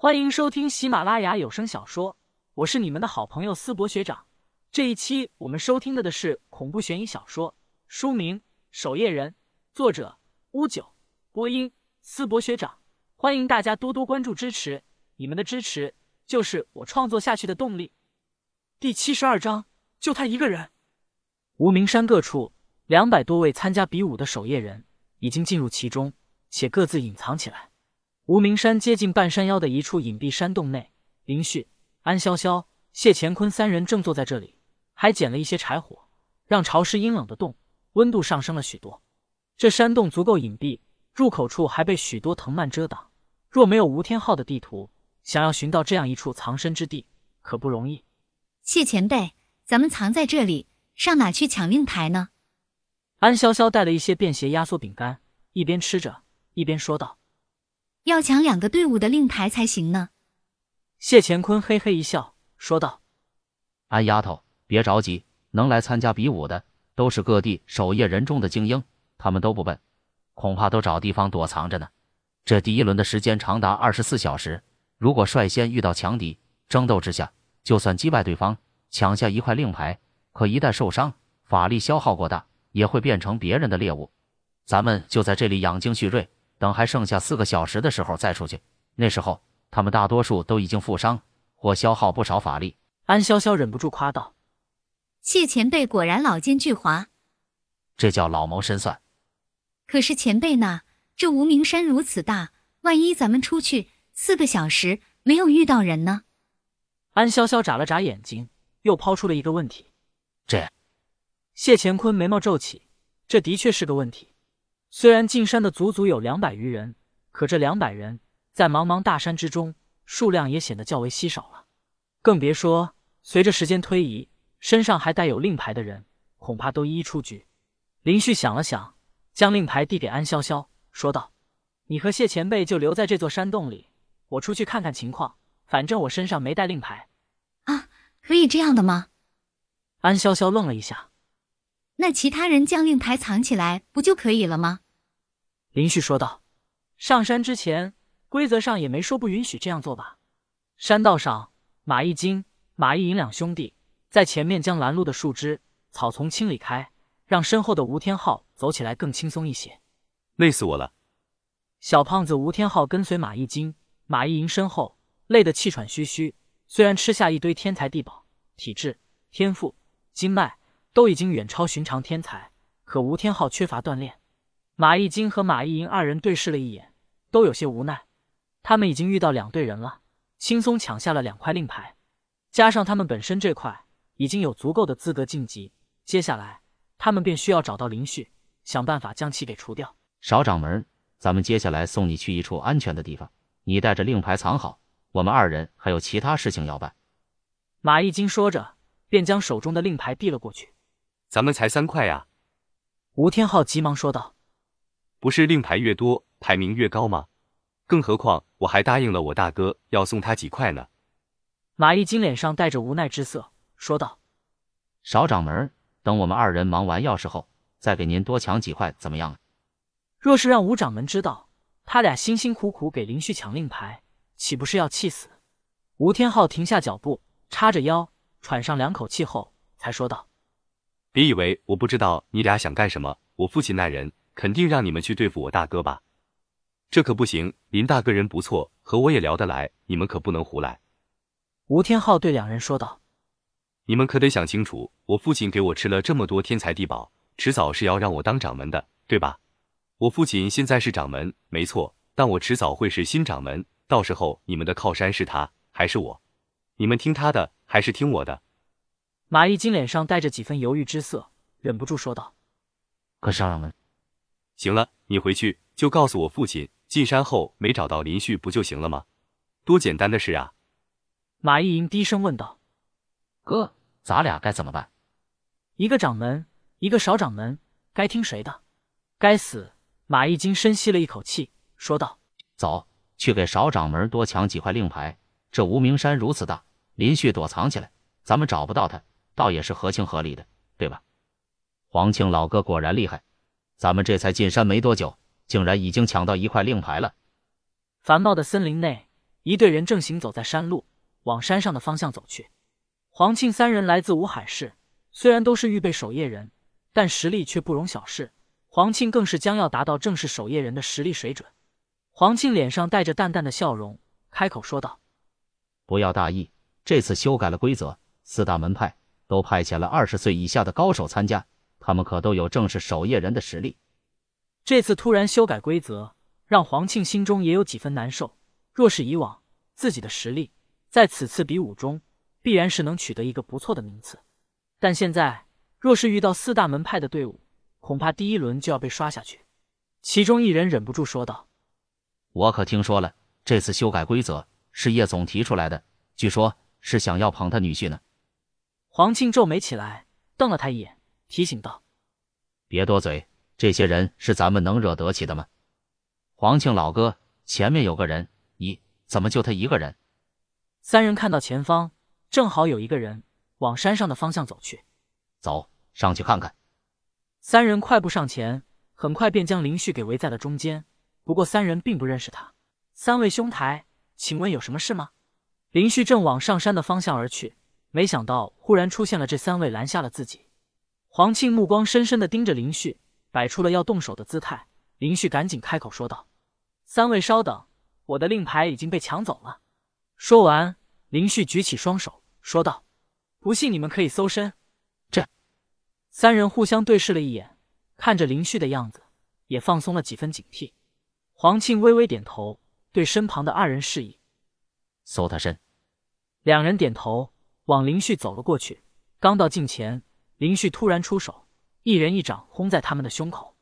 欢迎收听喜马拉雅有声小说，我是你们的好朋友思博学长。这一期我们收听的的是恐怖悬疑小说，书名《守夜人》，作者乌九，播音思博学长。欢迎大家多多关注支持，你们的支持就是我创作下去的动力。第七十二章，就他一个人。无名山各处两百多位参加比武的守夜人已经进入其中，且各自隐藏起来。无名山接近半山腰的一处隐蔽山洞内，林旭、安潇潇、谢乾坤三人正坐在这里，还捡了一些柴火，让潮湿阴冷的洞温度上升了许多。这山洞足够隐蔽，入口处还被许多藤蔓遮挡。若没有吴天昊的地图，想要寻到这样一处藏身之地，可不容易。谢前辈，咱们藏在这里，上哪去抢令牌呢？安潇潇带了一些便携压缩饼干，一边吃着，一边说道。要抢两个队伍的令牌才行呢。谢乾坤嘿嘿一笑，说道：“安丫头，别着急，能来参加比武的都是各地守夜人中的精英，他们都不笨，恐怕都找地方躲藏着呢。这第一轮的时间长达二十四小时，如果率先遇到强敌，争斗之下，就算击败对方，抢下一块令牌，可一旦受伤，法力消耗过大，也会变成别人的猎物。咱们就在这里养精蓄锐。”等还剩下四个小时的时候再出去，那时候他们大多数都已经负伤或消耗不少法力。安潇潇忍不住夸道：“谢前辈果然老奸巨猾，这叫老谋深算。可是前辈呢？这无名山如此大，万一咱们出去四个小时没有遇到人呢？”安潇潇眨了眨眼睛，又抛出了一个问题。这，谢乾坤眉毛皱起，这的确是个问题。虽然进山的足足有两百余人，可这两百人在茫茫大山之中，数量也显得较为稀少了。更别说随着时间推移，身上还带有令牌的人，恐怕都一一出局。林旭想了想，将令牌递给安潇潇，说道：“你和谢前辈就留在这座山洞里，我出去看看情况。反正我身上没带令牌。”啊，可以这样的吗？安潇潇愣了一下。那其他人将令牌藏起来不就可以了吗？林旭说道：“上山之前，规则上也没说不允许这样做吧？”山道上，马一金、马一银两兄弟在前面将拦路的树枝、草丛清理开，让身后的吴天昊走起来更轻松一些。累死我了！小胖子吴天昊跟随马一金、马一银身后，累得气喘吁吁。虽然吃下一堆天才地宝，体质、天赋、经脉。都已经远超寻常天才，可吴天昊缺乏锻炼。马一金和马一银二人对视了一眼，都有些无奈。他们已经遇到两队人了，轻松抢下了两块令牌，加上他们本身这块已经有足够的资格晋级。接下来，他们便需要找到林旭，想办法将其给除掉。少掌门，咱们接下来送你去一处安全的地方，你带着令牌藏好。我们二人还有其他事情要办。马一金说着，便将手中的令牌递了过去。咱们才三块呀！吴天昊急忙说道：“不是令牌越多，排名越高吗？更何况我还答应了我大哥要送他几块呢。”马一金脸上带着无奈之色说道：“少掌门，等我们二人忙完钥匙后，再给您多抢几块，怎么样？”若是让吴掌门知道他俩辛辛苦苦给林旭抢令牌，岂不是要气死？吴天昊停下脚步，叉着腰，喘上两口气后，才说道。别以为我不知道你俩想干什么，我父亲那人肯定让你们去对付我大哥吧？这可不行，林大哥人不错，和我也聊得来，你们可不能胡来。吴天昊对两人说道：“你们可得想清楚，我父亲给我吃了这么多天才地宝，迟早是要让我当掌门的，对吧？我父亲现在是掌门，没错，但我迟早会是新掌门，到时候你们的靠山是他还是我？你们听他的还是听我的？”马一金脸上带着几分犹豫之色，忍不住说道：“可少掌门，行了，你回去就告诉我父亲，进山后没找到林旭不就行了吗？多简单的事啊！”马一银低声问道：“哥，咱俩该怎么办？一个掌门，一个少掌门，该听谁的？该死！”马一金深吸了一口气，说道：“走去给少掌门多抢几块令牌。这无名山如此大，林旭躲藏起来，咱们找不到他。”倒也是合情合理的，对吧？黄庆老哥果然厉害，咱们这才进山没多久，竟然已经抢到一块令牌了。繁茂的森林内，一队人正行走在山路，往山上的方向走去。黄庆三人来自五海市，虽然都是预备守夜人，但实力却不容小视。黄庆更是将要达到正式守夜人的实力水准。黄庆脸上带着淡淡的笑容，开口说道：“不要大意，这次修改了规则，四大门派都派遣了二十岁以下的高手参加，他们可都有正式守夜人的实力。这次突然修改规则，让黄庆心中也有几分难受。若是以往，自己的实力在此次比武中必然是能取得一个不错的名次，但现在若是遇到四大门派的队伍，恐怕第一轮就要被刷下去。其中一人忍不住说道：“我可听说了，这次修改规则是叶总提出来的，据说是想要捧他女婿呢。”黄庆皱眉起来，瞪了他一眼，提醒道：“别多嘴，这些人是咱们能惹得起的吗？”黄庆老哥，前面有个人，咦，怎么就他一个人？三人看到前方正好有一个人往山上的方向走去，走上去看看。三人快步上前，很快便将林旭给围在了中间。不过三人并不认识他。三位兄台，请问有什么事吗？林旭正往上山的方向而去，没想到忽然出现了这三位，拦下了自己。黄庆目光深深的盯着林旭，摆出了要动手的姿态。林旭赶紧开口说道：“三位稍等，我的令牌已经被抢走了。”说完，林旭举起双手说道：“不信你们可以搜身。”这三人互相对视了一眼，看着林旭的样子，也放松了几分警惕。黄庆微微点头，对身旁的二人示意：“搜他身。”两人点头，往林旭走了过去。刚到近前，林旭突然出手，一人一掌轰在他们的胸口。